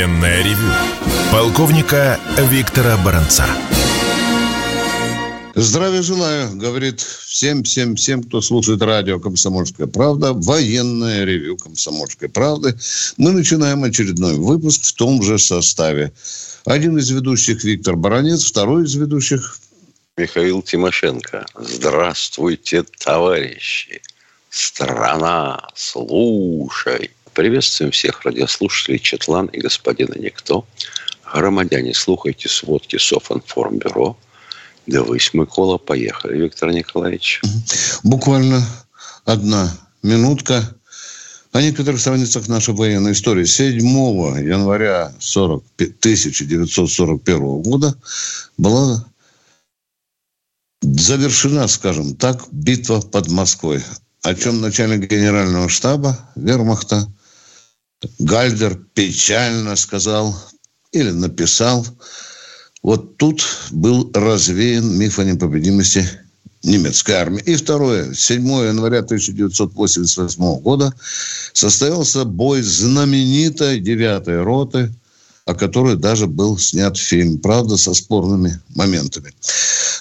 Военное ревю полковника Виктора Баранца. Здравия желаю, говорит всем, всем, всем, кто слушает радио «Комсомольская правда», военное ревю «Комсомольской правды». Мы начинаем очередной выпуск в том же составе. Один из ведущих Виктор Баранец, второй из ведущих Михаил Тимошенко. Здравствуйте, товарищи. Страна, слушай. Приветствуем всех радиослушателей Четлан и господина Никто. Громадяне, слухайте сводки Софинформбюро. Да вы, Микола, поехали, Виктор Николаевич. Буквально одна минутка о некоторых страницах нашей военной истории. 7 января 40, 1941 года была завершена, скажем так, битва под Москвой, о чем начальник генерального штаба Вермахта Гальдер печально сказал или написал, вот тут был развеян миф о непобедимости немецкой армии. И второе. 7 января 1988 года состоялся бой знаменитой 9 роты, о которой даже был снят фильм, правда, со спорными моментами.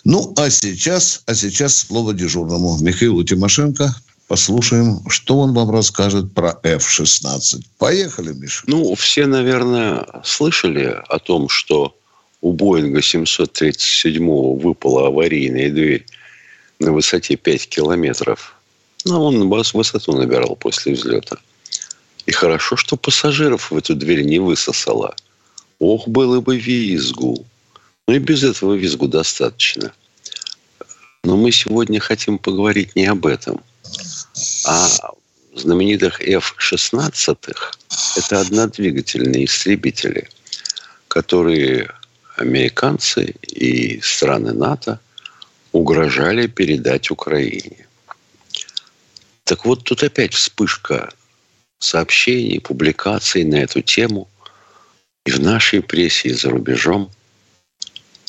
Ну, а сейчас, а сейчас слово дежурному Михаилу Тимошенко, Послушаем, что он вам расскажет про F-16. Поехали, Миша. Ну, все, наверное, слышали о том, что у Боинга 737 выпала аварийная дверь на высоте 5 километров. Ну, он высоту набирал после взлета. И хорошо, что пассажиров в эту дверь не высосало. Ох, было бы визгу. Ну и без этого визгу достаточно. Но мы сегодня хотим поговорить не об этом – а знаменитых F-16 это однодвигательные истребители, которые американцы и страны НАТО угрожали передать Украине. Так вот, тут опять вспышка сообщений, публикаций на эту тему и в нашей прессе, и за рубежом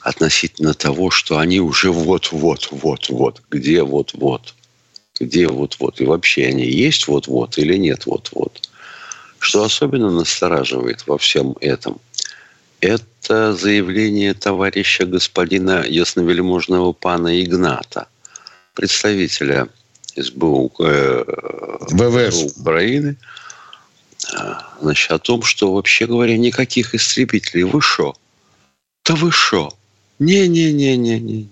относительно того, что они уже вот-вот-вот-вот, где вот-вот – где вот-вот, и вообще они есть вот-вот или нет вот-вот. Что особенно настораживает во всем этом, это заявление товарища господина ясновельможного пана Игната, представителя СБУ э, ВВС Украины, э, значит, о том, что, вообще говоря, никаких истребителей. Вы шо? Да вы шо? Не-не-не-не-не.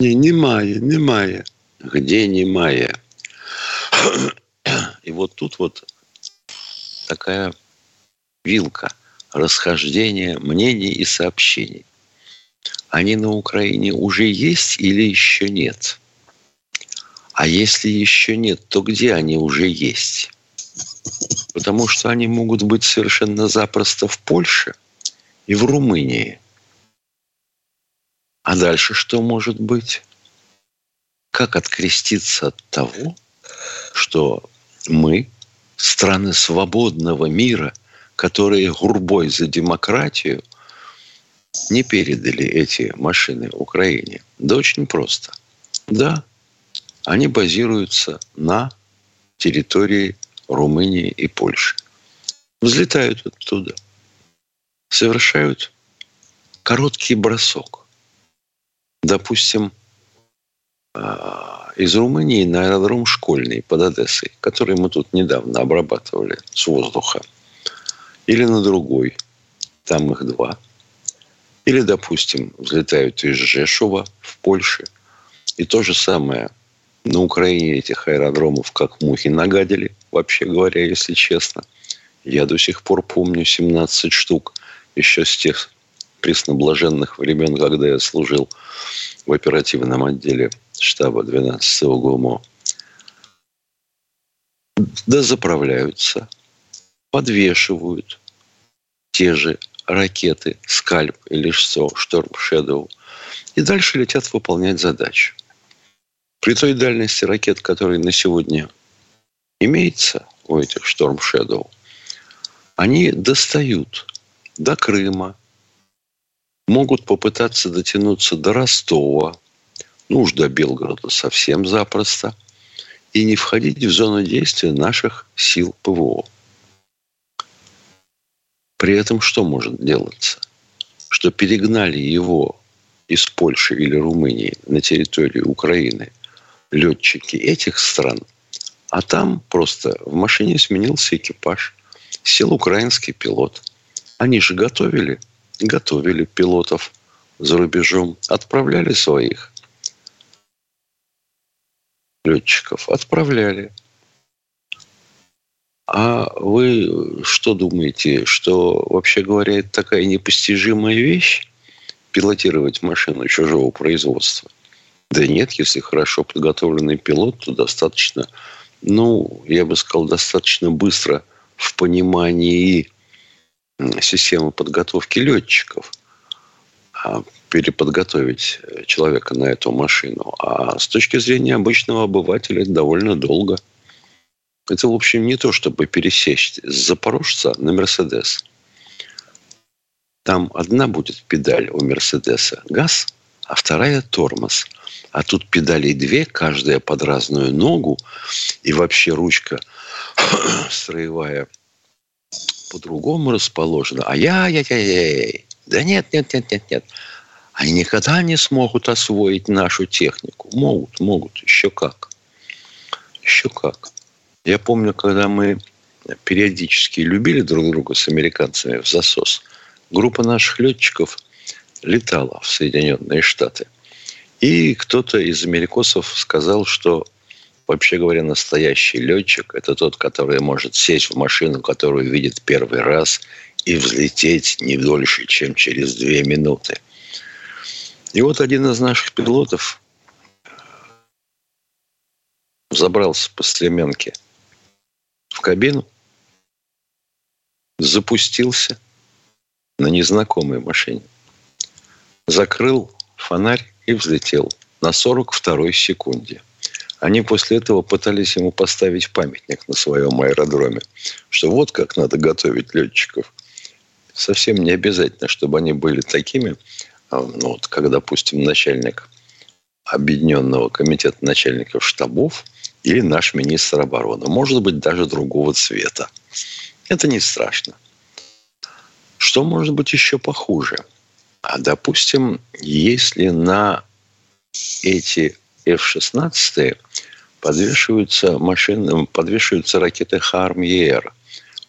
Не, немає, немає где немая. И вот тут вот такая вилка расхождения мнений и сообщений. Они на Украине уже есть или еще нет? А если еще нет, то где они уже есть? Потому что они могут быть совершенно запросто в Польше и в Румынии. А дальше что может быть? Как откреститься от того, что мы, страны свободного мира, которые гурбой за демократию, не передали эти машины Украине? Да очень просто. Да, они базируются на территории Румынии и Польши. Взлетают оттуда, совершают короткий бросок. Допустим, из Румынии на аэродром Школьный под Одессой, который мы тут недавно обрабатывали с воздуха. Или на другой. Там их два. Или, допустим, взлетают из Жешува в Польше. И то же самое на Украине этих аэродромов как мухи нагадили, вообще говоря, если честно. Я до сих пор помню 17 штук еще с тех пресноблаженных времен, когда я служил в оперативном отделе штаба 12-го ГУМО, да заправляются, подвешивают те же ракеты «Скальп» или «Шторм Шэдоу» и дальше летят выполнять задачу. При той дальности ракет, которые на сегодня имеется у этих «Шторм Шэдоу», они достают до Крыма, могут попытаться дотянуться до Ростова, ну уж до Белгорода совсем запросто, и не входить в зону действия наших сил ПВО. При этом что может делаться? Что перегнали его из Польши или Румынии на территорию Украины летчики этих стран, а там просто в машине сменился экипаж, сел украинский пилот. Они же готовили, готовили пилотов за рубежом, отправляли своих летчиков, отправляли. А вы что думаете, что, вообще говоря, это такая непостижимая вещь? Пилотировать машину чужого производства? Да нет, если хорошо подготовленный пилот, то достаточно, ну, я бы сказал, достаточно быстро в понимании системы подготовки летчиков а переподготовить человека на эту машину. А с точки зрения обычного обывателя это довольно долго – это, в общем, не то, чтобы пересесть с Запорожца на Мерседес. Там одна будет педаль у Мерседеса – газ, а вторая – тормоз. А тут педалей две, каждая под разную ногу, и вообще ручка строевая по-другому расположена. А я-я-я-яй. Да нет, нет, нет, нет, нет. Они никогда не смогут освоить нашу технику. Могут, могут. Еще как. Еще как. Я помню, когда мы периодически любили друг друга с американцами в засос, группа наших летчиков летала в Соединенные Штаты. И кто-то из америкосов сказал, что вообще говоря, настоящий летчик – это тот, который может сесть в машину, которую видит первый раз, и взлететь не дольше, чем через две минуты. И вот один из наших пилотов забрался по стремянке – в кабину, запустился на незнакомой машине, закрыл фонарь и взлетел на 42-й секунде. Они после этого пытались ему поставить памятник на своем аэродроме, что вот как надо готовить летчиков. Совсем не обязательно, чтобы они были такими, ну, вот, как, допустим, начальник Объединенного комитета начальников штабов – или наш министр обороны. Может быть, даже другого цвета. Это не страшно. Что может быть еще похуже? А, допустим, если на эти F-16 подвешиваются машины, подвешиваются ракеты Харм-ЕР,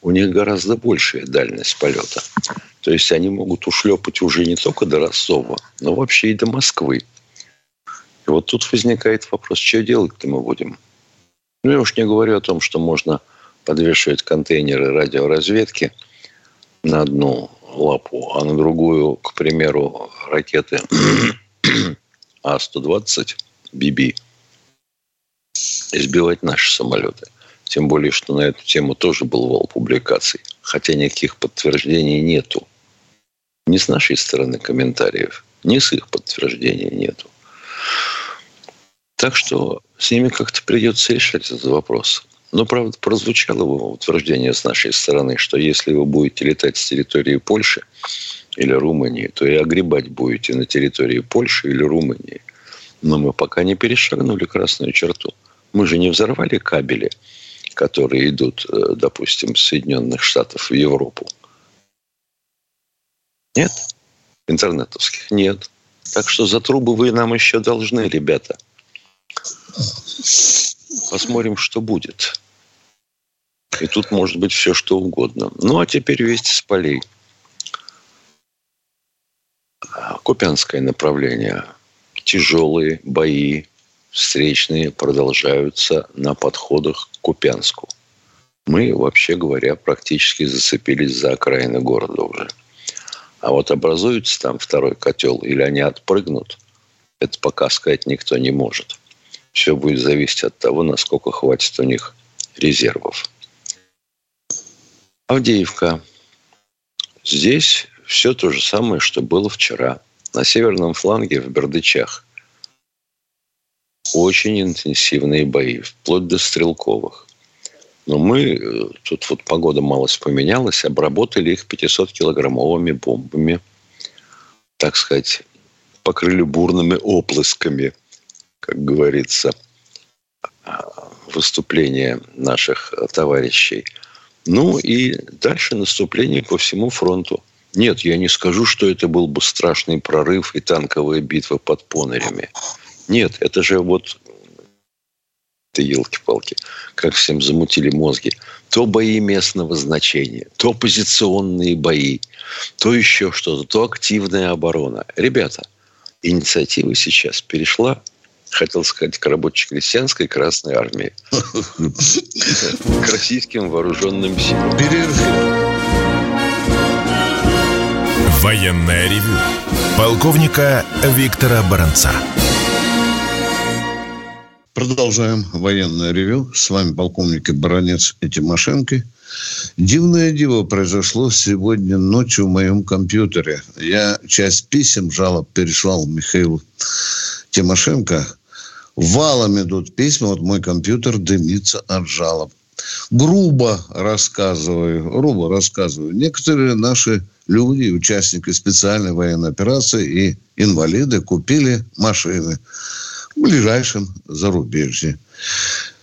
у них гораздо большая дальность полета. То есть они могут ушлепать уже не только до Ростова, но вообще и до Москвы. И вот тут возникает вопрос, что делать-то мы будем? Ну, я уж не говорю о том, что можно подвешивать контейнеры радиоразведки на одну лапу, а на другую, к примеру, ракеты А-120 ББ избивать наши самолеты. Тем более, что на эту тему тоже был вал публикаций. Хотя никаких подтверждений нету. Ни с нашей стороны комментариев, ни с их подтверждений нету. Так что с ними как-то придется решать этот вопрос. Но, правда, прозвучало утверждение с нашей стороны, что если вы будете летать с территории Польши или Румынии, то и огребать будете на территории Польши или Румынии. Но мы пока не перешагнули красную черту. Мы же не взорвали кабели, которые идут, э, допустим, с Соединенных Штатов в Европу. Нет? Интернетовских нет. Так что за трубы вы нам еще должны, ребята – Посмотрим, что будет. И тут может быть все, что угодно. Ну, а теперь вести с полей. Купянское направление. Тяжелые бои встречные продолжаются на подходах к Купянску. Мы, вообще говоря, практически зацепились за окраины города уже. А вот образуется там второй котел или они отпрыгнут, это пока сказать никто не может. Все будет зависеть от того, насколько хватит у них резервов. Авдеевка. Здесь все то же самое, что было вчера. На северном фланге в Бердычах. Очень интенсивные бои, вплоть до стрелковых. Но мы, э, тут вот погода малость поменялась, обработали их 500-килограммовыми бомбами. Так сказать, покрыли бурными оплесками как говорится, выступления наших товарищей. Ну и дальше наступление по всему фронту. Нет, я не скажу, что это был бы страшный прорыв и танковая битва под Понерями. Нет, это же вот ты елки-палки, как всем замутили мозги. То бои местного значения, то позиционные бои, то еще что-то, то активная оборона. Ребята, инициатива сейчас перешла хотел сказать, к рабоче-крестьянской Красной Армии. К российским вооруженным силам. Военная ревю. Полковника Виктора Баранца. Продолжаем военное ревю. С вами полковник Баранец и Тимошенко. Дивное диво произошло сегодня ночью в моем компьютере. Я часть писем, жалоб переслал Михаилу Тимошенко. Валом идут письма, вот мой компьютер дымится от жалоб. Грубо рассказываю, грубо рассказываю. Некоторые наши люди, участники специальной военной операции и инвалиды купили машины в ближайшем зарубежье.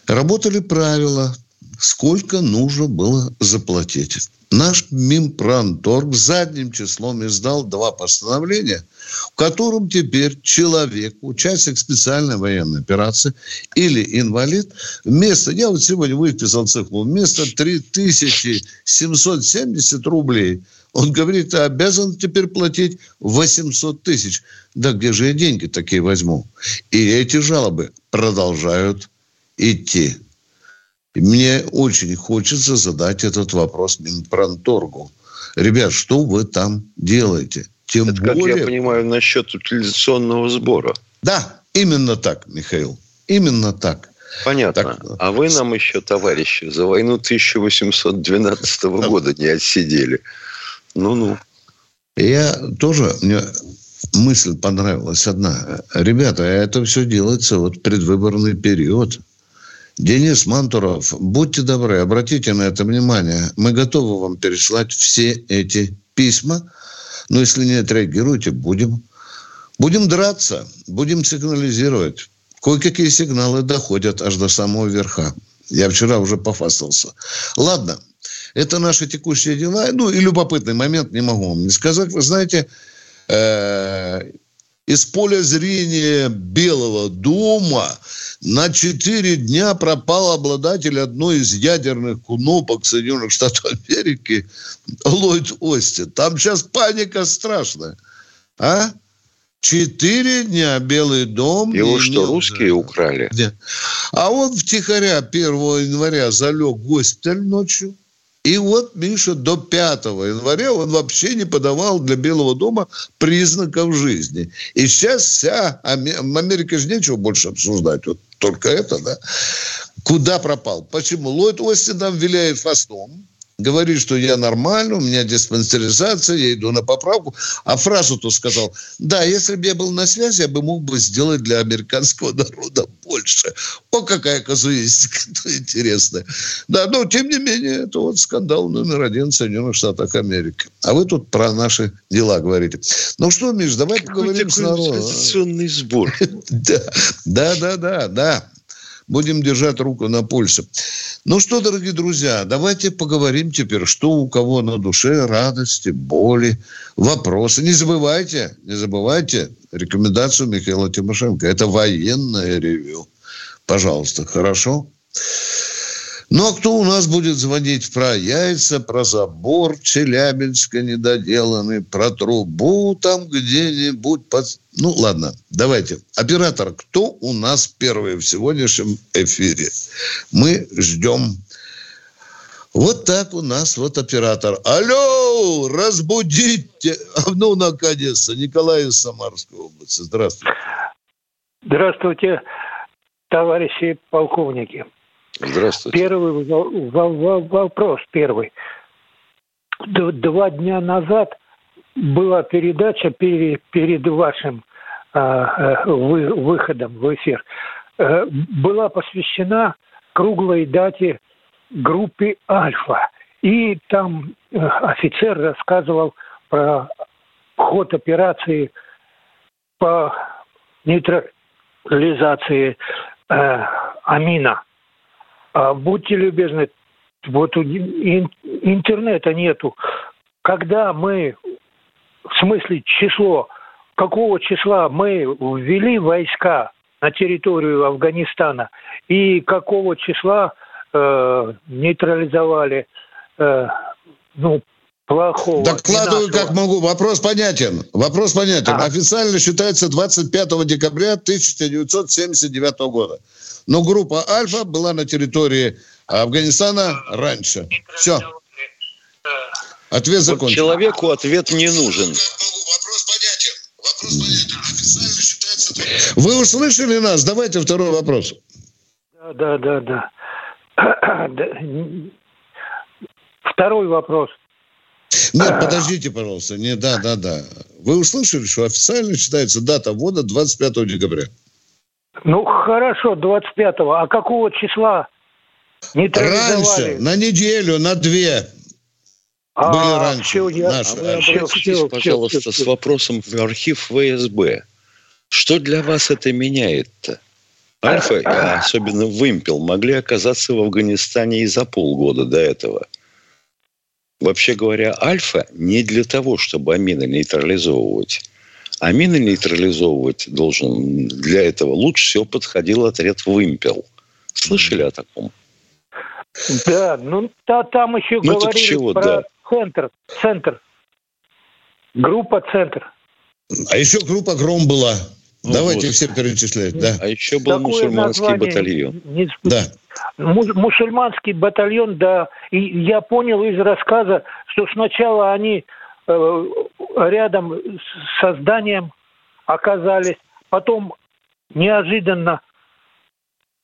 Работали правила, сколько нужно было заплатить. Наш Минпромторг задним числом издал два постановления, в котором теперь человек, участник специальной военной операции или инвалид, вместо, я вот сегодня выписал цифру, вместо 3770 рублей, он говорит, обязан теперь платить 800 тысяч. Да где же я деньги такие возьму? И эти жалобы продолжают идти. Мне очень хочется задать этот вопрос Минпромторгу. Ребят, что вы там делаете? Тем Это, более... как я понимаю, насчет утилизационного сбора. Да, именно так, Михаил. Именно так. Понятно. Так, а вы нам еще, товарищи, за войну 1812 года не отсидели. Ну-ну. Я тоже, мне мысль понравилась одна. Ребята, это все делается вот предвыборный период. Денис Мантуров, будьте добры, обратите на это внимание. Мы готовы вам переслать все эти письма. Но если не отреагируете, будем. Будем драться, будем сигнализировать. Кое-какие сигналы доходят аж до самого верха. Я вчера уже пофастался. Ладно, это наши текущие дела. Ну, и любопытный момент, не могу вам не сказать. Вы знаете, э, из поля зрения Белого дома на четыре дня пропал обладатель одной из ядерных кнопок Соединенных Штатов Америки Ллойд Остин. Там сейчас паника страшная. А? Четыре дня Белый дом... Его что, русские украли? Нет. А он втихаря 1 января залег в госпиталь ночью. И вот, Миша, до 5 января он вообще не подавал для Белого дома признаков жизни. И сейчас вся Америка же нечего больше обсуждать. Вот только это, да. Куда пропал? Почему? Ллойд Остин там виляет фастом говорит, что я нормально, у меня диспансеризация, я иду на поправку. А фразу-то сказал, да, если бы я был на связи, я бы мог бы сделать для американского народа больше. О, какая казуистика, интересная. Да, но тем не менее, это вот скандал номер один в Соединенных Штатах Америки. А вы тут про наши дела говорите. Ну что, Миш, давай Какой поговорим с народом. сбор. Да, да, да, да. Будем держать руку на пульсе. Ну что, дорогие друзья, давайте поговорим теперь, что у кого на душе, радости, боли, вопросы. Не забывайте, не забывайте рекомендацию Михаила Тимошенко. Это военное ревю. Пожалуйста, хорошо? Ну, а кто у нас будет звонить про яйца, про забор Челябинска недоделанный, про трубу там где-нибудь под... Ну, ладно, давайте. Оператор, кто у нас первый в сегодняшнем эфире? Мы ждем. Вот так у нас вот оператор. Алло, разбудите. Ну, наконец-то. Николай из Самарской области. Здравствуйте. Здравствуйте, товарищи полковники. Здравствуйте. Первый вопрос первый. Два дня назад была передача перед, вашим э, вы, выходом в эфир. Э, была посвящена круглой дате группе «Альфа». И там э, офицер рассказывал про ход операции по нейтрализации э, амина – а, будьте любезны, вот интернета нету. Когда мы, в смысле число, какого числа мы ввели войска на территорию Афганистана и какого числа э, нейтрализовали э, ну, плохого. Докладываю, как могу. Вопрос понятен. Вопрос понятен. А. Официально считается 25 декабря 1979 года. Но группа «Альфа» была на территории Афганистана раньше. Все. Ответ закончен. Человеку ответ не нужен. Вопрос понятен. Вопрос понятен. Официально считается... Вы услышали нас? Давайте второй вопрос. Да, да, да, да. Второй вопрос. Нет, подождите, пожалуйста. Не, да, да, да. Вы услышали, что официально считается дата ввода 25 декабря? Ну, хорошо, 25-го. А какого числа Раньше, на неделю, на две. А, Были раньше. Все, я... наши. А обратитесь, все, пожалуйста, все, все, с вопросом в архив ФСБ. Что для вас это меняет-то? Альфа, а особенно Вымпел, могли оказаться в Афганистане и за полгода до этого. Вообще говоря, Альфа не для того, чтобы амины нейтрализовывать. Амины нейтрализовывать должен для этого лучше всего подходил отряд Вымпел. Слышали о таком? Да, ну та, там еще ну, говорили чего, про да. центр. Центр. Группа «Центр». А еще группа «Гром» была. Ну, Давайте вот. все перечислять, да. А еще был Такое мусульманский батальон. Не... Да. Мусульманский батальон, да. И я понял из рассказа, что сначала они э, рядом с созданием оказались, потом неожиданно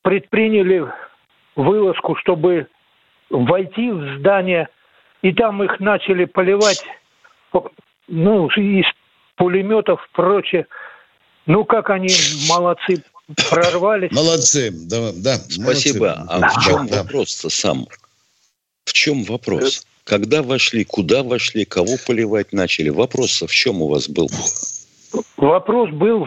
предприняли вылазку, чтобы войти в здание, и там их начали поливать ну, из пулеметов и прочее. Ну, как они молодцы, прорвались. Молодцы, да. да Спасибо. Молодцы. А в чем да. вопрос-то сам? В чем вопрос? Когда вошли, куда вошли, кого поливать начали? Вопрос в чем у вас был? Вопрос был,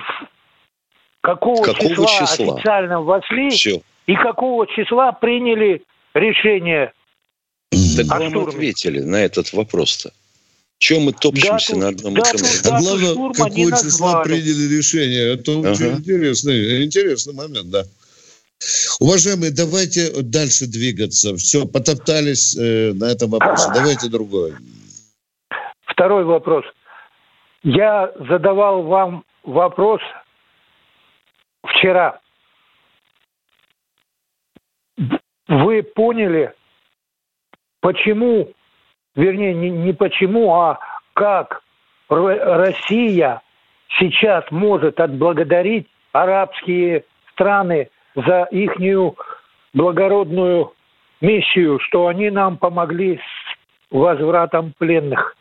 какого, какого числа, числа официально вошли Все. и какого числа приняли решение. Так вам ответили на этот вопрос-то. Чем мы топчемся дату, на одном и том же? А главное, какое число приняли решение. Это ага. очень интересный, интересный момент, да. Уважаемые, давайте дальше двигаться. Все, потоптались э, на этом вопросе. Давайте другой. Второй вопрос. Я задавал вам вопрос вчера. Вы поняли, почему вернее, не, не почему, а как Россия сейчас может отблагодарить арабские страны за ихнюю благородную миссию, что они нам помогли с возвратом пленных.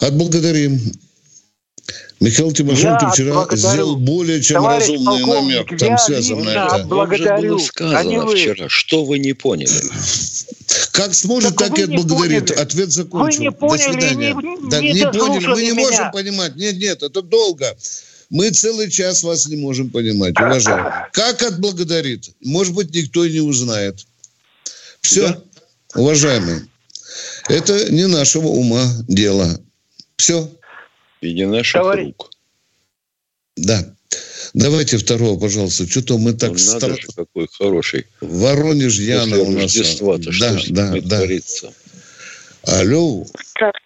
Отблагодарим. Михаил Тимошенко я вчера сделал более чем Товарищ разумный намек. Там связано на это. Благодарю. Вам же было сказано вчера. Что вы не поняли? Как сможет, так, так и отблагодарит. Ответ закончен. Вы не поняли, До свидания. Не, да, не, не поняли, мы не меня. можем понимать. Нет, нет, это долго. Мы целый час вас не можем понимать, уважаемые. Как отблагодарит? Может быть, никто и не узнает. Все, да? уважаемые. Это не нашего ума дело. Все. И не наших Товарищ... рук. Да. Давайте второго, пожалуйста. Что-то мы так... Ну, стар... же, какой хороший. Воронеж Яна у нас. Рождества-то, да, что да, да. творится? Алло.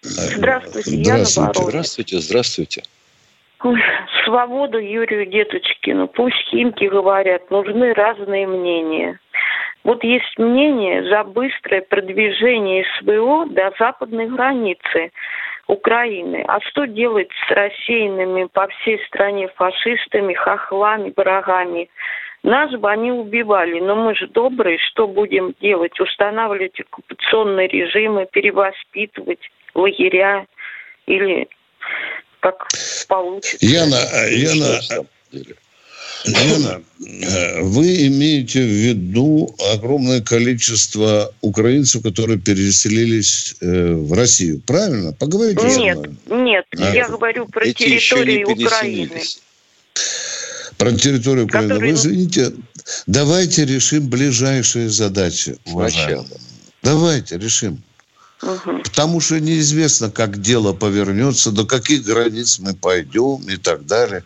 Здравствуйте, Яна здравствуйте, здравствуйте, здравствуйте. Свободу Юрию Деточкину. Пусть химки говорят, нужны разные мнения. Вот есть мнение за быстрое продвижение СВО до западной границы – Украины. А что делать с рассеянными по всей стране фашистами, хохлами, врагами? Нас бы они убивали, но мы же добрые, что будем делать? Устанавливать оккупационные режимы, перевоспитывать лагеря или как получится? Яна, Яна, Лена, э, вы имеете в виду огромное количество украинцев, которые переселились э, в Россию, правильно? Поговорите нет, со мной. Нет, а, я говорю про территорию Украины. Про территорию Украины. Который... Вы извините, давайте решим ближайшие задачи. Сначала. Давайте решим. Угу. Потому что неизвестно, как дело повернется, до каких границ мы пойдем и так далее.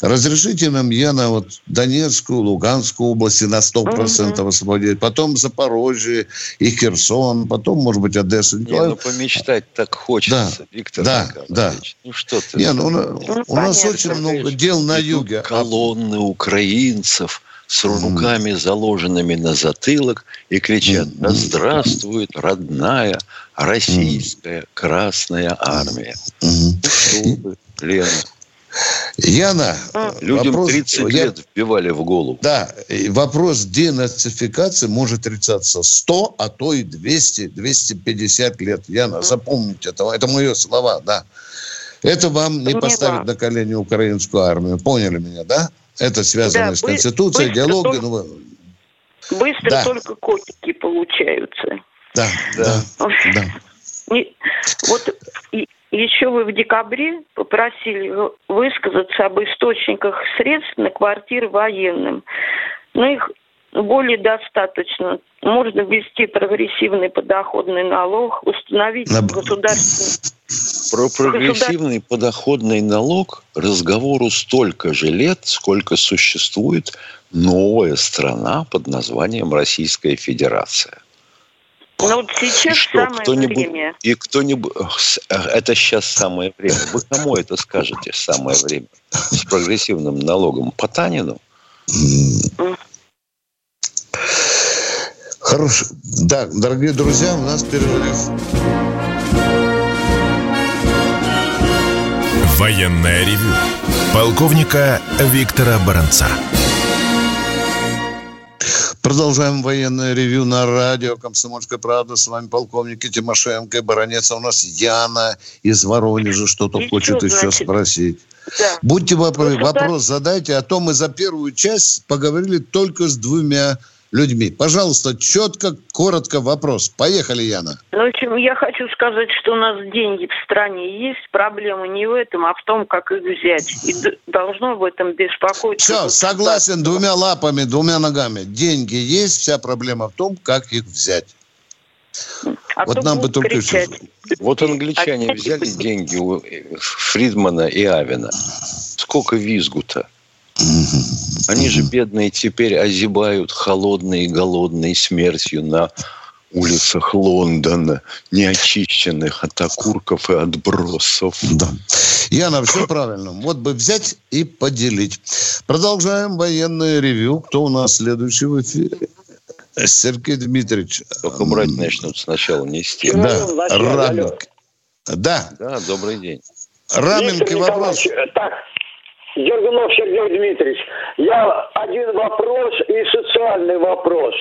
Разрешите нам, Яна, вот Донецкую, Луганскую области на 100% угу. освободить, потом Запорожье и Херсон, потом, может быть, Одессу. Не, ну помечтать так хочется, да, Виктор Да, да. Ну что ты? Не, ну, ну, у нас очень много дел на юге. Колонны украинцев с руками заложенными на затылок и кричат «Да здравствует родная российская Красная Армия!» Что вы, Лена? Яна, людям вопрос, 30 лет вбивали в голову. Да, вопрос денацификации может решаться 100, а то и 200, 250 лет. Яна, запомните это, это мои слова, да. Это вам не поставить на колени украинскую армию. Поняли меня, да? Это связано да, с Конституцией, диалогом. Только, быстро да. только котики получаются. Да, да, да. вот еще вы в декабре попросили высказаться об источниках средств на квартиры военным. Но их более достаточно. Можно ввести прогрессивный подоходный налог, установить на... государственный... Про прогрессивный подоходный налог разговору столько же лет, сколько существует новая страна под названием Российская Федерация. Ну вот сейчас что, самое кто-нибудь, время. И кто-нибудь... Это сейчас самое время. Вы кому это скажете самое время? С прогрессивным налогом Потанину? Хорошо. Да, дорогие друзья, у нас перерыв. Военная ревю. Полковника Виктора Баранца. Продолжаем военное ревю на радио «Комсомольская правда». С вами полковник Тимошенко и баронец. А у нас Яна из Воронежа что-то и хочет что, еще значит? спросить. Да. Будьте вопросы, вопрос задайте, а то мы за первую часть поговорили только с двумя людьми. Пожалуйста, четко, коротко вопрос. Поехали, Яна. Ну, в общем, я хочу сказать, что у нас деньги в стране есть. Проблема не в этом, а в том, как их взять. И должно об этом беспокоиться. Все, согласен, двумя лапами, двумя ногами. Деньги есть, вся проблема в том, как их взять. А вот нам бы только кричать. Вот англичане а взяли деньги у Фридмана и Авина. Сколько визгу-то? Они же бедные теперь озябают холодной и голодной смертью на улицах Лондона, неочищенных от окурков и отбросов. Да. Яна, все правильно. Вот бы взять и поделить. Продолжаем военное ревю. Кто у нас следующий в эфире? Сергей Дмитриевич. Только брать начнут сначала нести. Да, Раменко. Да. Да, добрый день. Раменко вопрос. Так, Дергунов Сергей Дмитриевич, я один вопрос и социальный вопрос.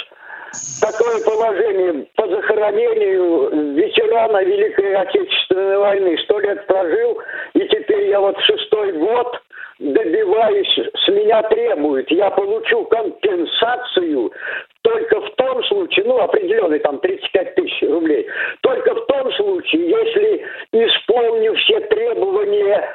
Такое положение по захоронению ветерана Великой Отечественной войны. Сто лет прожил, и теперь я вот шестой год добиваюсь, с меня требуют. Я получу компенсацию только в том случае, ну, определенный там 35 тысяч рублей, только в том случае, если исполню все требования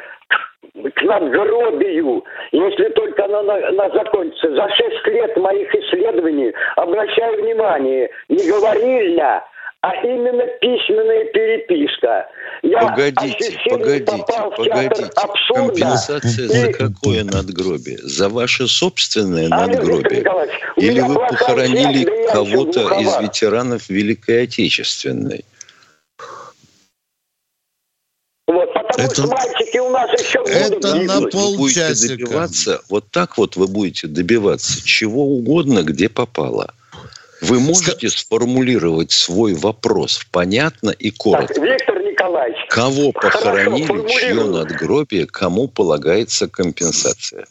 к надгробию, если только она, она закончится. За шесть лет моих исследований, обращаю внимание, не говорильня, а именно письменная переписка. Я погодите, погодите, погодите. Компенсация и... за какое надгробие? За ваше собственное а, надгробие? Или вы похоронили кого-то из ветеранов Великой Отечественной? Вот, потому это, что мальчики у нас еще это будут на полчасика. добиваться, вот так вот вы будете добиваться чего угодно, где попало. Вы можете Ск... сформулировать свой вопрос понятно и коротко. Так, Виктор Николаевич. Кого похоронили, Хорошо, чье надгробие, кому полагается компенсация?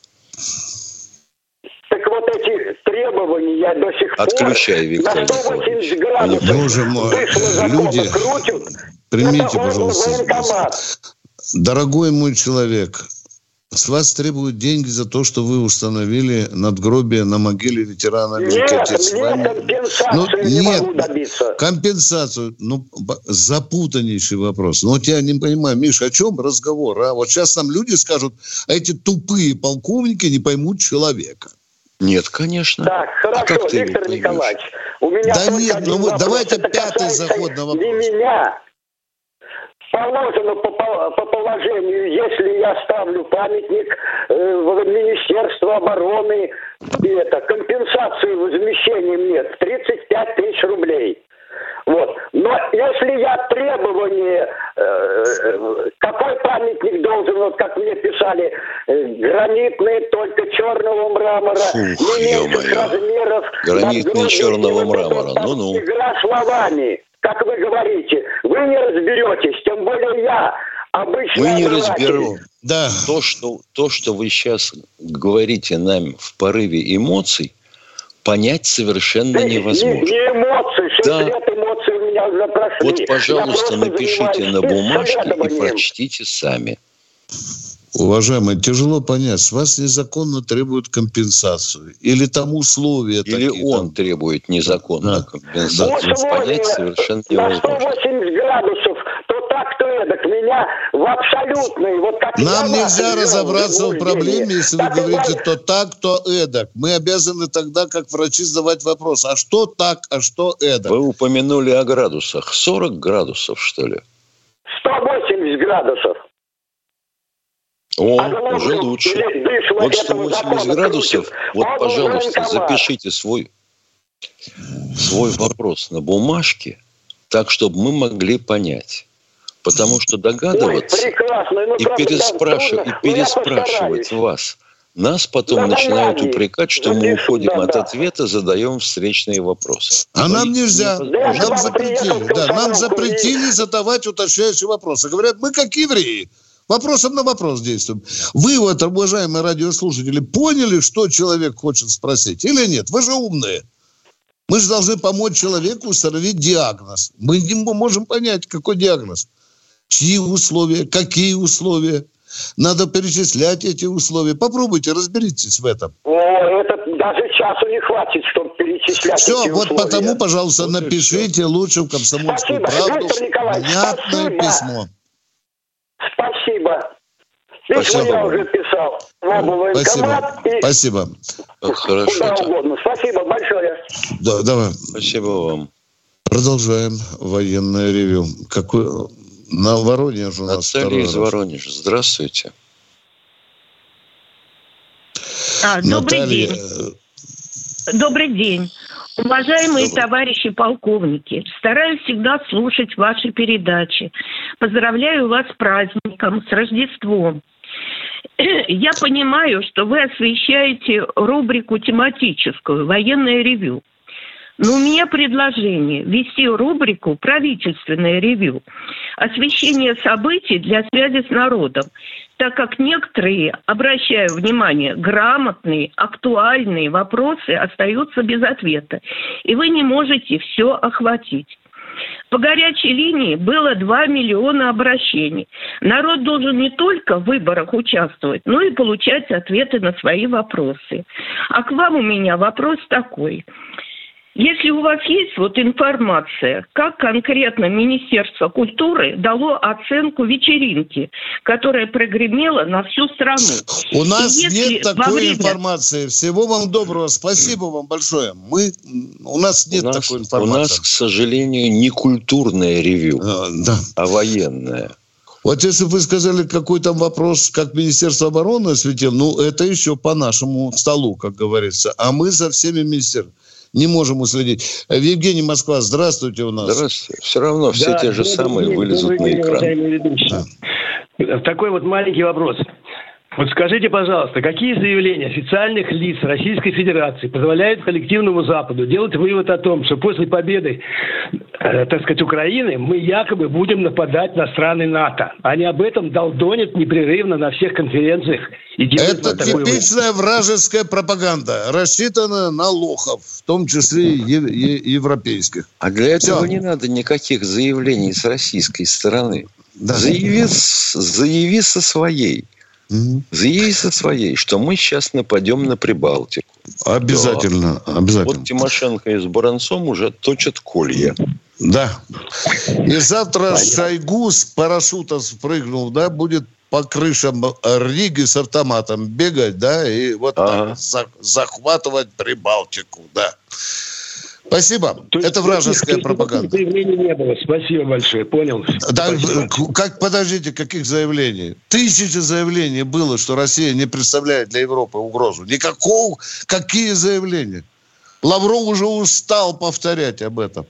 Так вот эти требования я до сих Отключай, пор Виктор на 180 градусов Боже мой, люди, крутят, Примите, пожалуйста. Дорогой мой человек, с вас требуют деньги за то, что вы установили надгробие на могиле ветерана Великой Нет, Отечественной мне войны. компенсацию Ну, не нет, могу добиться. Компенсацию. Ну, запутаннейший вопрос. Ну, вот я не понимаю, Миша, о чем разговор, а? Вот сейчас нам люди скажут, а эти тупые полковники не поймут человека. Нет, конечно. Так, А хорошо, его Виктор? Николаевич, у меня Да нет, ну давайте пятый заход на вопрос. Не меня. Положено по, по- по положению, если я ставлю памятник э, в Министерство обороны, это компенсации возмещением нет, 35 тысяч рублей. Вот. Но если я требование, э, какой памятник должен, вот как мне писали, э, гранитный, только черного мрамора, Фух, не ё-моё. размеров. Гранитный черного мрамора, ну-ну. Игра словами, как вы говорите, вы не разберетесь, тем более я, обычный Мы не обыватель. разберем. Да. То что, то, что вы сейчас говорите нам в порыве эмоций, понять совершенно Не- невозможно. Не, не эмоции, шесть Да. лет эмоций у меня уже прошли. Вот, пожалуйста, напишите на бумажке и прочтите сами. Уважаемые, тяжело понять, с вас незаконно требуют компенсацию. Или там условия Или такие. он там. требует незаконно Да. компенсацию. Условия Понять совершенно на невозможно. 180 градусов, то так, то эдак. Меня в абсолютной, вот как Нам нельзя разобраться в проблеме, если вы Так и говорите то так, то эдак. Мы обязаны тогда, как врачи, задавать вопрос, а что так, а что эдак? Вы упомянули о градусах. 40 градусов, что ли? 180 градусов. О, А ну, уже ну, лучше. вот Вот этого 180 закона градусов. Вот, пожалуйста, запишите свой, свой вопрос на бумажке, так, чтобы мы могли понять. Потому что Ой, догадываться прекрасно. Ну, и, переспрашивать, и я переспрашивать вас, нас потом Да, начинают упрекать, что мы уходим да, от да. ответа, задаем встречные вопросы. А нам нельзя. Нам запретили. Да, нам запретили задавать уточняющие вопросы. Говорят, мы как евреи. Вопросом на вопрос действуем. Вы, вот, уважаемые радиослушатели, поняли, что человек хочет спросить или нет? Вы же умные. Мы же должны помочь человеку установить диагноз. Мы не можем понять, какой диагноз. Чьи условия, какие условия. Надо перечислять эти условия. Попробуйте, разберитесь в этом. О, это даже часу не хватит, чтобы перечислять Все, эти вот условия. потому, пожалуйста, напишите лучше в «Комсомольскую Спасибо, правду» внятное спасибо. письмо. Спасибо. Письмо Спасибо я уже писал. В Спасибо. и Спасибо. Хорошо. куда так. угодно. Спасибо большое. Да, давай. Спасибо вам. Продолжаем военное ревю. Какой... На Воронеже у нас Наталья из раз. Воронежа. Здравствуйте. А, добрый Наталья, день. Добрый день. Уважаемые Добрый. товарищи полковники, стараюсь всегда слушать ваши передачи. Поздравляю вас с праздником, с Рождеством. Я понимаю, что вы освещаете рубрику тематическую «Военное ревю». Но у меня предложение ввести рубрику «Правительственное ревю». Освещение событий для связи с народом, так как некоторые, обращаю внимание, грамотные, актуальные вопросы остаются без ответа, и вы не можете все охватить. По горячей линии было 2 миллиона обращений. Народ должен не только в выборах участвовать, но и получать ответы на свои вопросы. А к вам у меня вопрос такой. Если у вас есть вот информация, как конкретно Министерство культуры дало оценку вечеринки, которая прогремела на всю страну? У нас И нет такой время- информации. Всего вам доброго. Спасибо вам большое. Мы... У нас нет у, нас, такой у информации. нас, к сожалению, не культурное ревю, Э, Да. а военное. Вот если бы вы сказали, какой там вопрос, как Министерство обороны осветил, ну, это еще по нашему столу, как говорится. А мы за всеми министерствами не можем уследить. Евгений Москва, здравствуйте у нас. Здравствуйте. Все равно все Да, те же самые день, вылезут на экран. ведущие. Такой вот маленький вопрос. Вот скажите, пожалуйста, какие заявления официальных лиц Российской Федерации позволяют коллективному Западу делать вывод о том, что после победы, э, так сказать, Украины мы якобы будем нападать на страны НАТО? Они об этом долдонят непрерывно на всех конференциях и Это вот такой вывод. типичная вражеская пропаганда, рассчитанная на лохов, в том числе и е- е- европейских. А для этого Всё. не надо никаких заявлений с российской стороны. Да. Заяви, заяви со своей. За своей, что мы сейчас нападем на Прибалтику. Обязательно, да. обязательно. Вот Тимошенко и с Баранцом уже точат колья. Да. И завтра Понятно. Шойгу с парашюта спрыгнул, да, будет по крышам Риги с автоматом бегать, да, и вот ага. так захватывать Прибалтику, да. Спасибо. То это вражеская пропаганда. Заявлений не было. Спасибо большое. Понял. Да, как, подождите, каких заявлений? Тысячи заявлений было, что Россия не представляет для Европы угрозу. Никакого. Какие заявления? Лавров уже устал повторять об этом.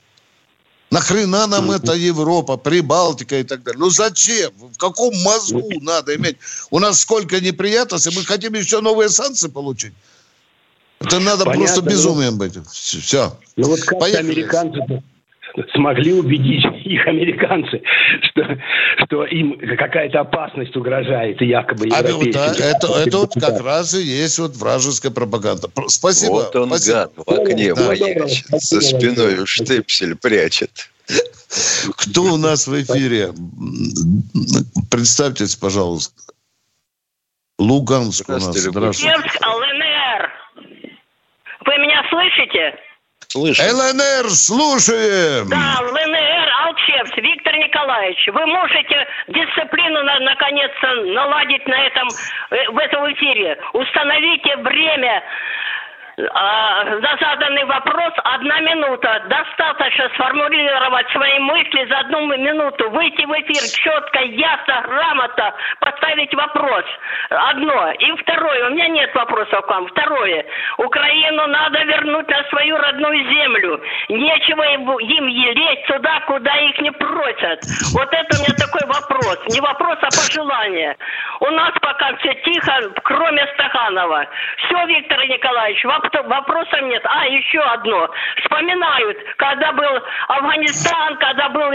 Нахрена нам это Европа, Прибалтика и так далее? Ну зачем? В каком мозгу надо иметь? У нас сколько неприятностей, мы хотим еще новые санкции получить. Это надо Понятно, просто ну, безумием ну, быть. Все. Ну вот как Поехали. американцы смогли убедить их американцы, что, что им какая-то опасность угрожает, и якобы а вот, да, это, это вот как раз и есть вот вражеская пропаганда. Спасибо. Вот он спасибо. гад в окне да. маячит, за спиной штепсель прячет. Кто у нас в эфире? Представьтесь, пожалуйста. Луганск у нас. Здравствуйте. Вы меня слышите? Слышим. ЛНР, слушаем! Да, ЛНР, Алчевс, Виктор Николаевич, вы можете дисциплину на, наконец-то наладить на этом, э, в этом эфире. Установите время за заданный вопрос одна минута. Достаточно сформулировать свои мысли за одну минуту, выйти в эфир четко, ясно, грамотно, поставить вопрос. Одно. И второе. У меня нет вопросов к вам. Второе. Украину надо вернуть на свою родную землю. Нечего им лезть туда, куда их не просят. Вот это у меня такой вопрос. Не вопрос, а пожелание. У нас пока все тихо, кроме Стаханова. Все, Виктор Николаевич, вопрос вопросов нет. А, еще одно. Вспоминают, когда был Афганистан, когда был...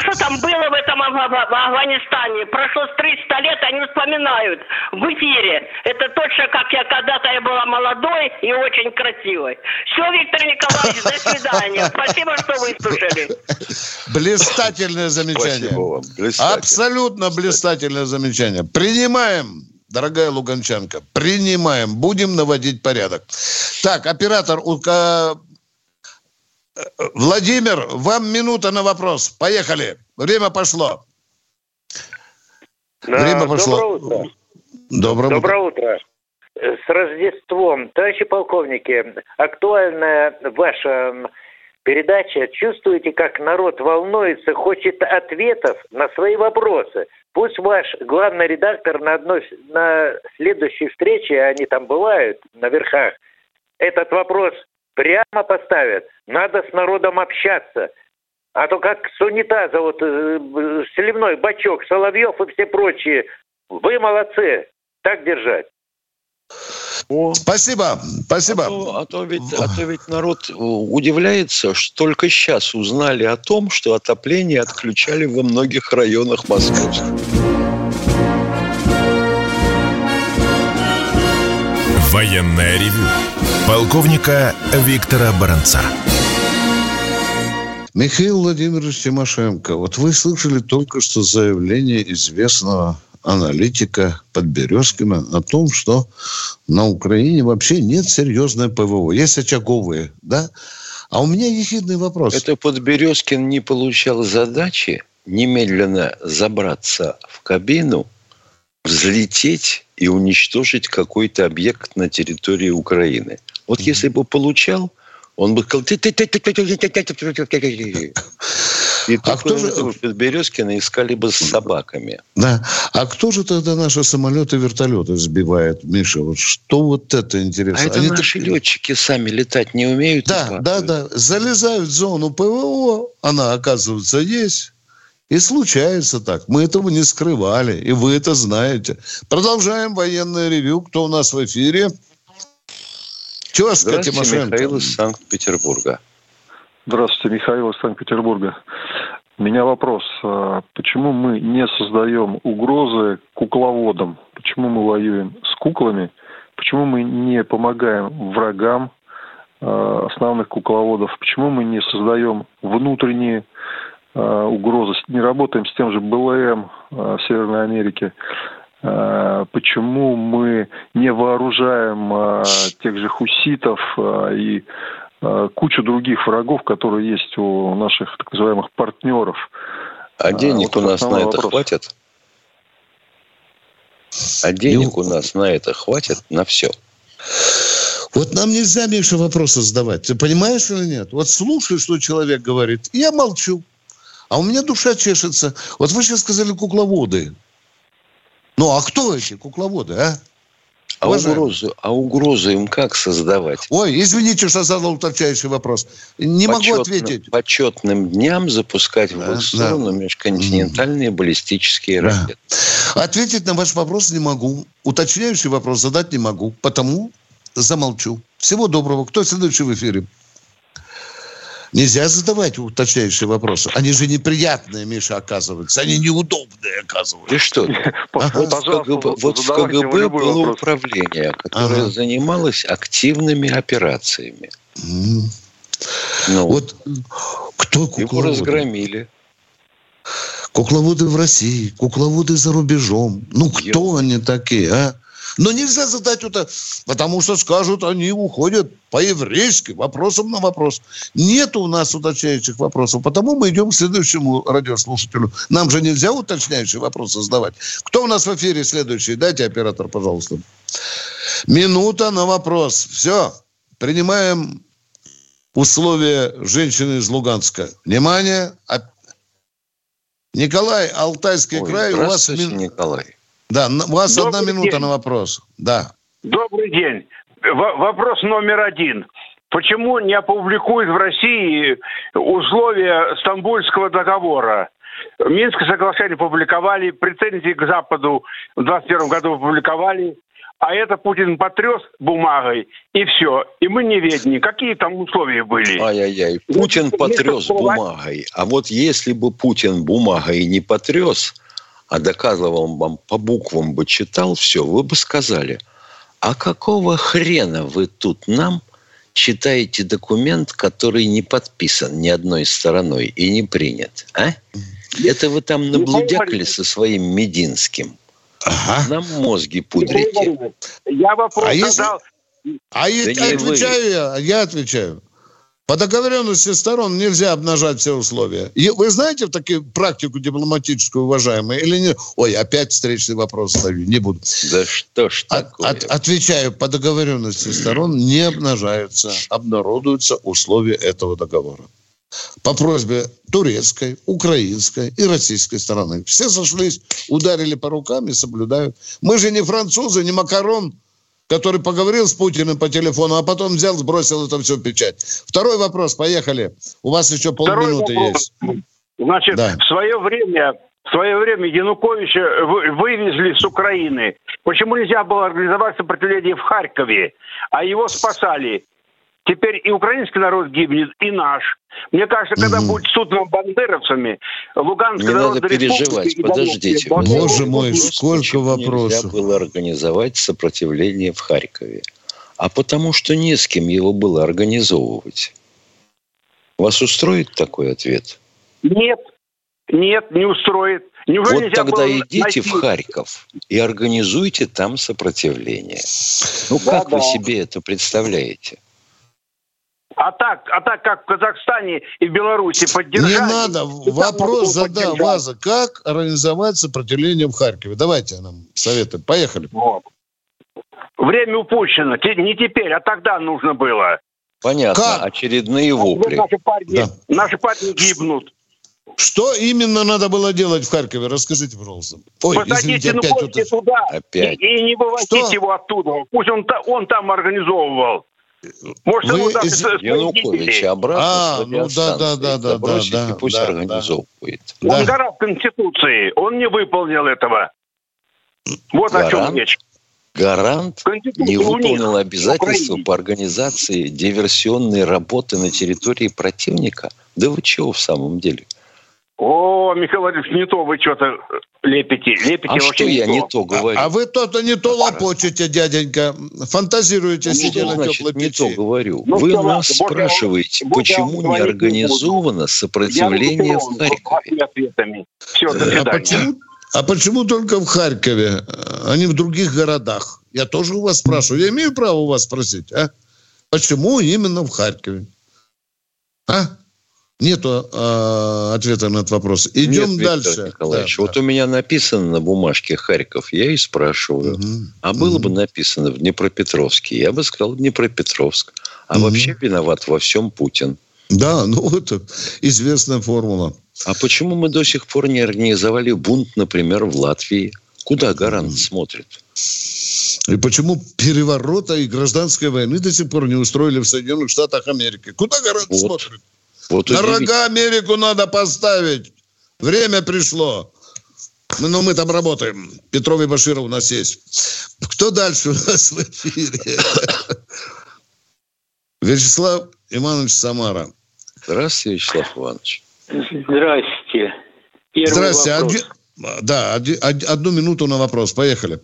Что там было в этом Афганистане? Прошло 300 лет, они вспоминают в эфире. Это точно, как я когда-то я была молодой и очень красивой. Все, Виктор Николаевич, до свидания. Спасибо, что выслушали. Блистательное замечание. Спасибо вам. Блистательно. Абсолютно блистательное замечание. Принимаем дорогая Луганчанка, принимаем, будем наводить порядок. Так, оператор, э, Владимир, вам минута на вопрос. Поехали. Время пошло. Да, Время пошло. Доброе утро. Доброе, Доброе утро. С Рождеством. Товарищи полковники, актуальная ваша передача. Чувствуете, как народ волнуется, хочет ответов на свои вопросы. Пусть ваш главный редактор на одной на следующей встрече, они там бывают на верхах, этот вопрос прямо поставят. Надо с народом общаться. А то как с унитаза, вот э, сливной бачок, Соловьев и все прочие. Вы молодцы. Так держать. О, спасибо, спасибо. А то, а, то ведь, а то ведь народ удивляется, что только сейчас узнали о том, что отопление отключали во многих районах Москвы. Военная ревю. Полковника Виктора Баранца. Михаил Владимирович Тимошенко, вот вы слышали только что заявление известного аналитика Подберезкина о том, что на Украине вообще нет серьезной ПВО. Есть очаговые, да? А у меня ехидный вопрос. Это Подберезкин не получал задачи немедленно забраться в кабину, взлететь и уничтожить какой-то объект на территории Украины. Вот если бы получал, он бы сказал... И а кто же... Березкина искали бы с собаками. Да. А кто же тогда наши самолеты и вертолеты сбивает, Миша? Вот что вот это интересно? А это Они наши так... летчики сами летать не умеют? Да, да, да. Залезают в зону ПВО, она, оказывается, есть. И случается так. Мы этого не скрывали, и вы это знаете. Продолжаем военное ревю. Кто у нас в эфире? Тезка Тимошенко. Михаил из Санкт-Петербурга. Здравствуйте, Михаил из Санкт-Петербурга. У меня вопрос. А почему мы не создаем угрозы кукловодам? Почему мы воюем с куклами? Почему мы не помогаем врагам а, основных кукловодов? Почему мы не создаем внутренние а, угрозы, не работаем с тем же БЛМ в Северной Америке? почему мы не вооружаем тех же хуситов и кучу других врагов, которые есть у наших так называемых партнеров. А денег вот у нас на это хватит? А денег у нас на это хватит на все. Вот нам нельзя, Миша, вопросы задавать. Ты понимаешь или нет? Вот слушай, что человек говорит, и я молчу. А у меня душа чешется. Вот вы сейчас сказали кукловоды. Ну, а кто эти кукловоды, а? А угрозу, а угрозу им как создавать? Ой, извините, что задал уточняющий вопрос. Не Почетным, могу ответить. Почетным дням запускать да, в сторону да. межконтинентальные баллистические да. ракеты. Ответить на ваш вопрос не могу. Уточняющий вопрос задать не могу. Потому замолчу. Всего доброго. Кто следующий в эфире? Нельзя задавать уточняющие вопросы. Они же неприятные, Миша, оказываются. Они неудобные, оказываются. Ты что? Вот, в КГБ, вот в КГБ было вопрос. управление, которое ага. занималось активными операциями. Mm. Ну, вот кто кукловоды? Его разгромили. Кукловоды в России, кукловоды за рубежом. Ну, кто Я... они такие, а? Но нельзя задать это, потому что скажут, они уходят по-еврейски, вопросом на вопрос. Нет у нас уточняющих вопросов, потому мы идем к следующему радиослушателю. Нам же нельзя уточняющие вопросы задавать. Кто у нас в эфире следующий? Дайте, оператор, пожалуйста. Минута на вопрос. Все. Принимаем условия женщины из Луганска. Внимание. Николай, Алтайский Ой, край. У вас. Николай. Да, у вас Добрый одна минута день. на вопрос. Да. Добрый день. В- вопрос номер один. Почему не опубликуют в России условия Стамбульского договора? Минское соглашение публиковали, претензии к Западу в 2021 году опубликовали, а это Путин потряс бумагой, и все. И мы не видим, какие там условия были. Ай-яй-яй, Путин потряс бумагой. А вот если бы Путин бумагой не потряс, а доказывал вам по буквам бы читал все, вы бы сказали, а какого хрена вы тут нам читаете документ, который не подписан ни одной стороной и не принят, а? Это вы там наблудякали со своим Мединским. Ага. Нам мозги пудрите. Я вопрос а задал. Если... А да отвечаю я, я отвечаю. По договоренности сторон нельзя обнажать все условия. И вы знаете в такую практику дипломатическую, уважаемые, или не? Ой, опять встречный вопрос ставлю, не буду. Да что ж такое? От, отвечаю, по договоренности сторон не обнажаются, обнародуются условия этого договора. По просьбе турецкой, украинской и российской стороны. Все сошлись, ударили по рукам и соблюдают. Мы же не французы, не Макарон, который поговорил с Путиным по телефону, а потом взял, сбросил это все в печать. Второй вопрос, поехали. У вас еще полминуты есть. Значит, да. в свое время в свое время Януковича вывезли с Украины. Почему нельзя было организовать сопротивление в Харькове, а его спасали? Теперь и украинский народ гибнет, и наш. Мне кажется, когда угу. будет суд над бандеровцами, Луганская Не надо переживать, подождите. Боже мой, сколько вопросов. Нельзя было организовать сопротивление в Харькове. А потому что не с кем его было организовывать. Вас устроит такой ответ? Нет, нет, не устроит. Неужели вот тогда идите найти? в Харьков и организуйте там сопротивление. Ну, да, как да. вы себе это представляете? А так, а так как в Казахстане и в Беларуси поддержали... Не надо. Вопрос задал Ваза. Как организовать сопротивление в Харькове? Давайте нам советы. Поехали. Вот. Время упущено. Не теперь, а тогда нужно было. Понятно. Как? Очередные вопли. Наши парни, да. наши парни гибнут. Что именно надо было делать в Харькове? Расскажите, пожалуйста. Ой, Посадите извините, опять туда опять. И, и не вывозите Что? его оттуда. Пусть он, он там организовал. Может, Вы ему из... Януковича обратно а, ну да, да, да, да, да, да, пусть да, организовывает. Да. Он гарант Конституции, он не выполнил этого. Вот гарант, о чем речь. Гарант не выполнил обязательства по организации диверсионной работы на территории противника. Да вы чего в самом деле? О, Михаил Владимирович, не то вы что-то лепите. лепите а что я не то говорю? А, а вы то-то не то лопочете, дяденька. Фантазируете, ну, сидя на теплой не печи. то говорю. Ну, вы нас ладно, спрашиваете, можно, почему не организовано сопротивление в Харькове? Все, до а почему, А почему только в Харькове, а не в других городах? Я тоже у вас спрашиваю. Я имею право у вас спросить, а? Почему именно в Харькове? А? Нету э, ответа на этот вопрос. Идем Нет, дальше. Виктор Николаевич, да, вот да. у меня написано на бумажке Харьков, я и спрашиваю. Угу. А было угу. бы написано в Днепропетровске, я бы сказал Днепропетровск. А угу. вообще виноват во всем Путин. Да, ну это известная формула. А почему мы до сих пор не организовали бунт, например, в Латвии? Куда гарант mm. смотрит? И почему переворота и гражданской войны до сих пор не устроили в Соединенных Штатах Америки? Куда гарант вот. смотрит? Вот На рога Америку надо поставить. Время пришло. Ну, но мы там работаем. Петров и Баширов у нас есть. Кто дальше у нас в эфире? Вячеслав Иванович Самара. Здравствуйте, Вячеслав Иванович. Здрасте. Первый Здрасте. Один, да, один, одну минуту на вопрос. Поехали.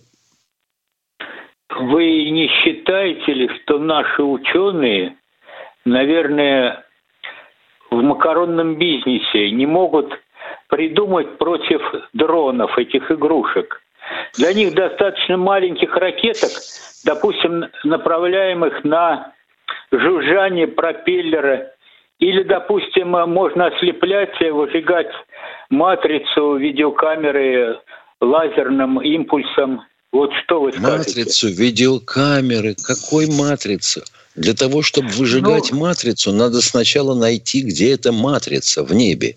Вы не считаете ли, что наши ученые, наверное, в макаронном бизнесе не могут придумать против дронов этих игрушек? Для них достаточно маленьких ракеток, допустим, направляемых на жужжание пропеллера или, допустим, можно ослеплять, выжигать матрицу видеокамеры лазерным импульсом. Вот что вы скажете? Матрицу видеокамеры. Какой матрица? Для того, чтобы выжигать ну, матрицу, надо сначала найти, где эта матрица в небе.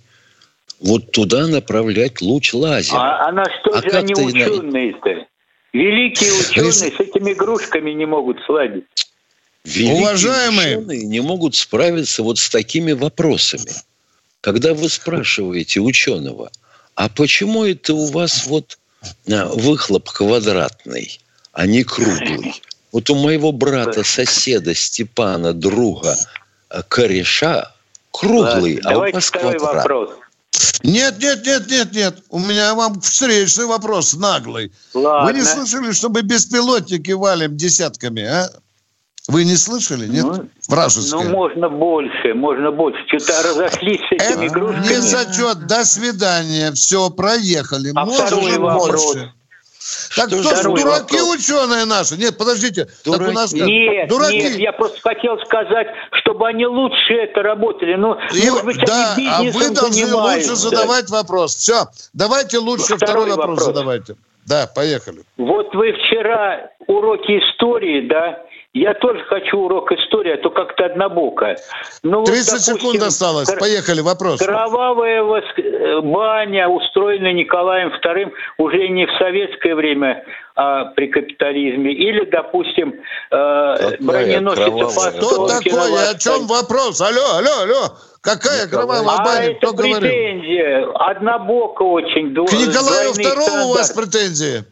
Вот туда направлять луч лазера. А, а на что а же они ученые-то? Великие ученые с этими игрушками не могут сладить. Великие Уважаемые ученые не могут справиться вот с такими вопросами. Когда вы спрашиваете ученого, а почему это у вас вот а, выхлоп квадратный, а не круглый? Вот у моего брата, соседа Степана, друга, а, кореша круглый, а у вас квадрат. Вопрос. Нет, нет, нет, нет, нет. У меня вам встречный вопрос наглый. Ладно. Вы не слышали, чтобы беспилотники валим десятками, а? Вы не слышали, нет? Ну, Вражеское. Ну, можно больше, можно больше. Что-то разошлись с этими Это игрушками. Не зачет. До свидания. Все, проехали. А Можно больше. Так что, что ж, дураки вопрос. ученые наши? Нет, подождите. Дураки. Так у нас нет, дураки. нет, я просто хотел сказать, чтобы они лучше это работали. Ну, И, может быть, да, они а вы должны занимаются. лучше задавать вопрос. Все, давайте лучше второй, второй вопрос, вопрос задавайте. Да, поехали. Вот вы вчера уроки истории, да, я тоже хочу урок истории, а то как-то однобоко. Ну, 30 вот, допустим, секунд осталось. Поехали, вопрос. Кровавая воск... баня, устроенная Николаем II уже не в советское время, а при капитализме. Или, допустим, э, броненосец Что такое? О чем вопрос? Алло, алло, алло. Какая Николай. кровавая баня? А Кто это претензия. Говорил? Однобоко очень. К Николаю II у вас претензии?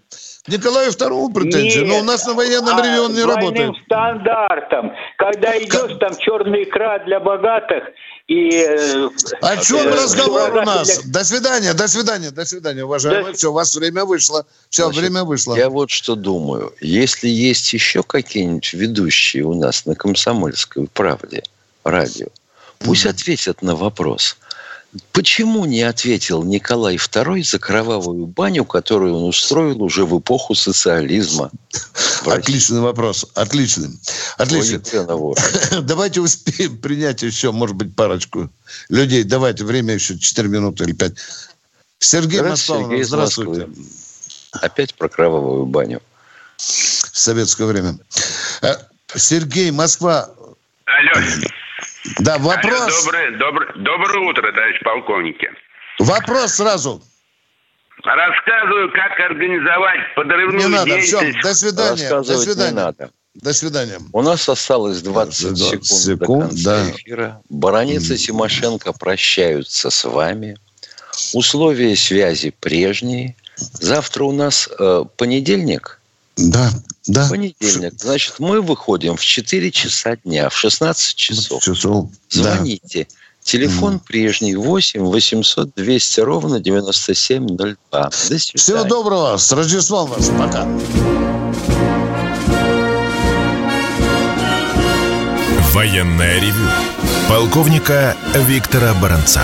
Николаю II претензии, Нет, но у нас на военном а реве не работает. стандартом. Когда идешь, там черная икра для богатых и... Э, О чем э, разговор у нас? Для... До свидания, до свидания, до свидания, уважаемые. До... Все, у вас время вышло. Все, Значит, время вышло. Я вот что думаю. Если есть еще какие-нибудь ведущие у нас на «Комсомольской правде» радио, пусть mm-hmm. ответят на вопрос – Почему не ответил Николай II за кровавую баню, которую он устроил уже в эпоху социализма? Отличный вопрос. Отличный. Отлично. Давайте успеем принять еще, может быть, парочку людей. Давайте, время еще 4 минуты или 5. Сергей Москва, здравствуйте. Опять про кровавую баню. В советское время. Э, Сергей, Москва. Алло. Да, вопрос. Алло, доброе, доброе, доброе утро, товарищ полковники. Вопрос сразу. Рассказываю, как организовать подрывную не надо, деятельность. Все, до свидания. До свидания. Не надо. До свидания. У нас осталось 20, 20 секунд, секунд до конца да. эфира. Бараница Тимошенко прощаются с вами. Условия связи прежние. Завтра у нас э, понедельник. Да, да. Понедельник. Значит, мы выходим в 4 часа дня, в 16 часов. часов. Звоните. Да. Телефон mm. прежний 8 800 200 ровно 9702. До свидания. Всего доброго. С Рождеством вас. Пока. Военная ревю. Полковника Виктора Баранца.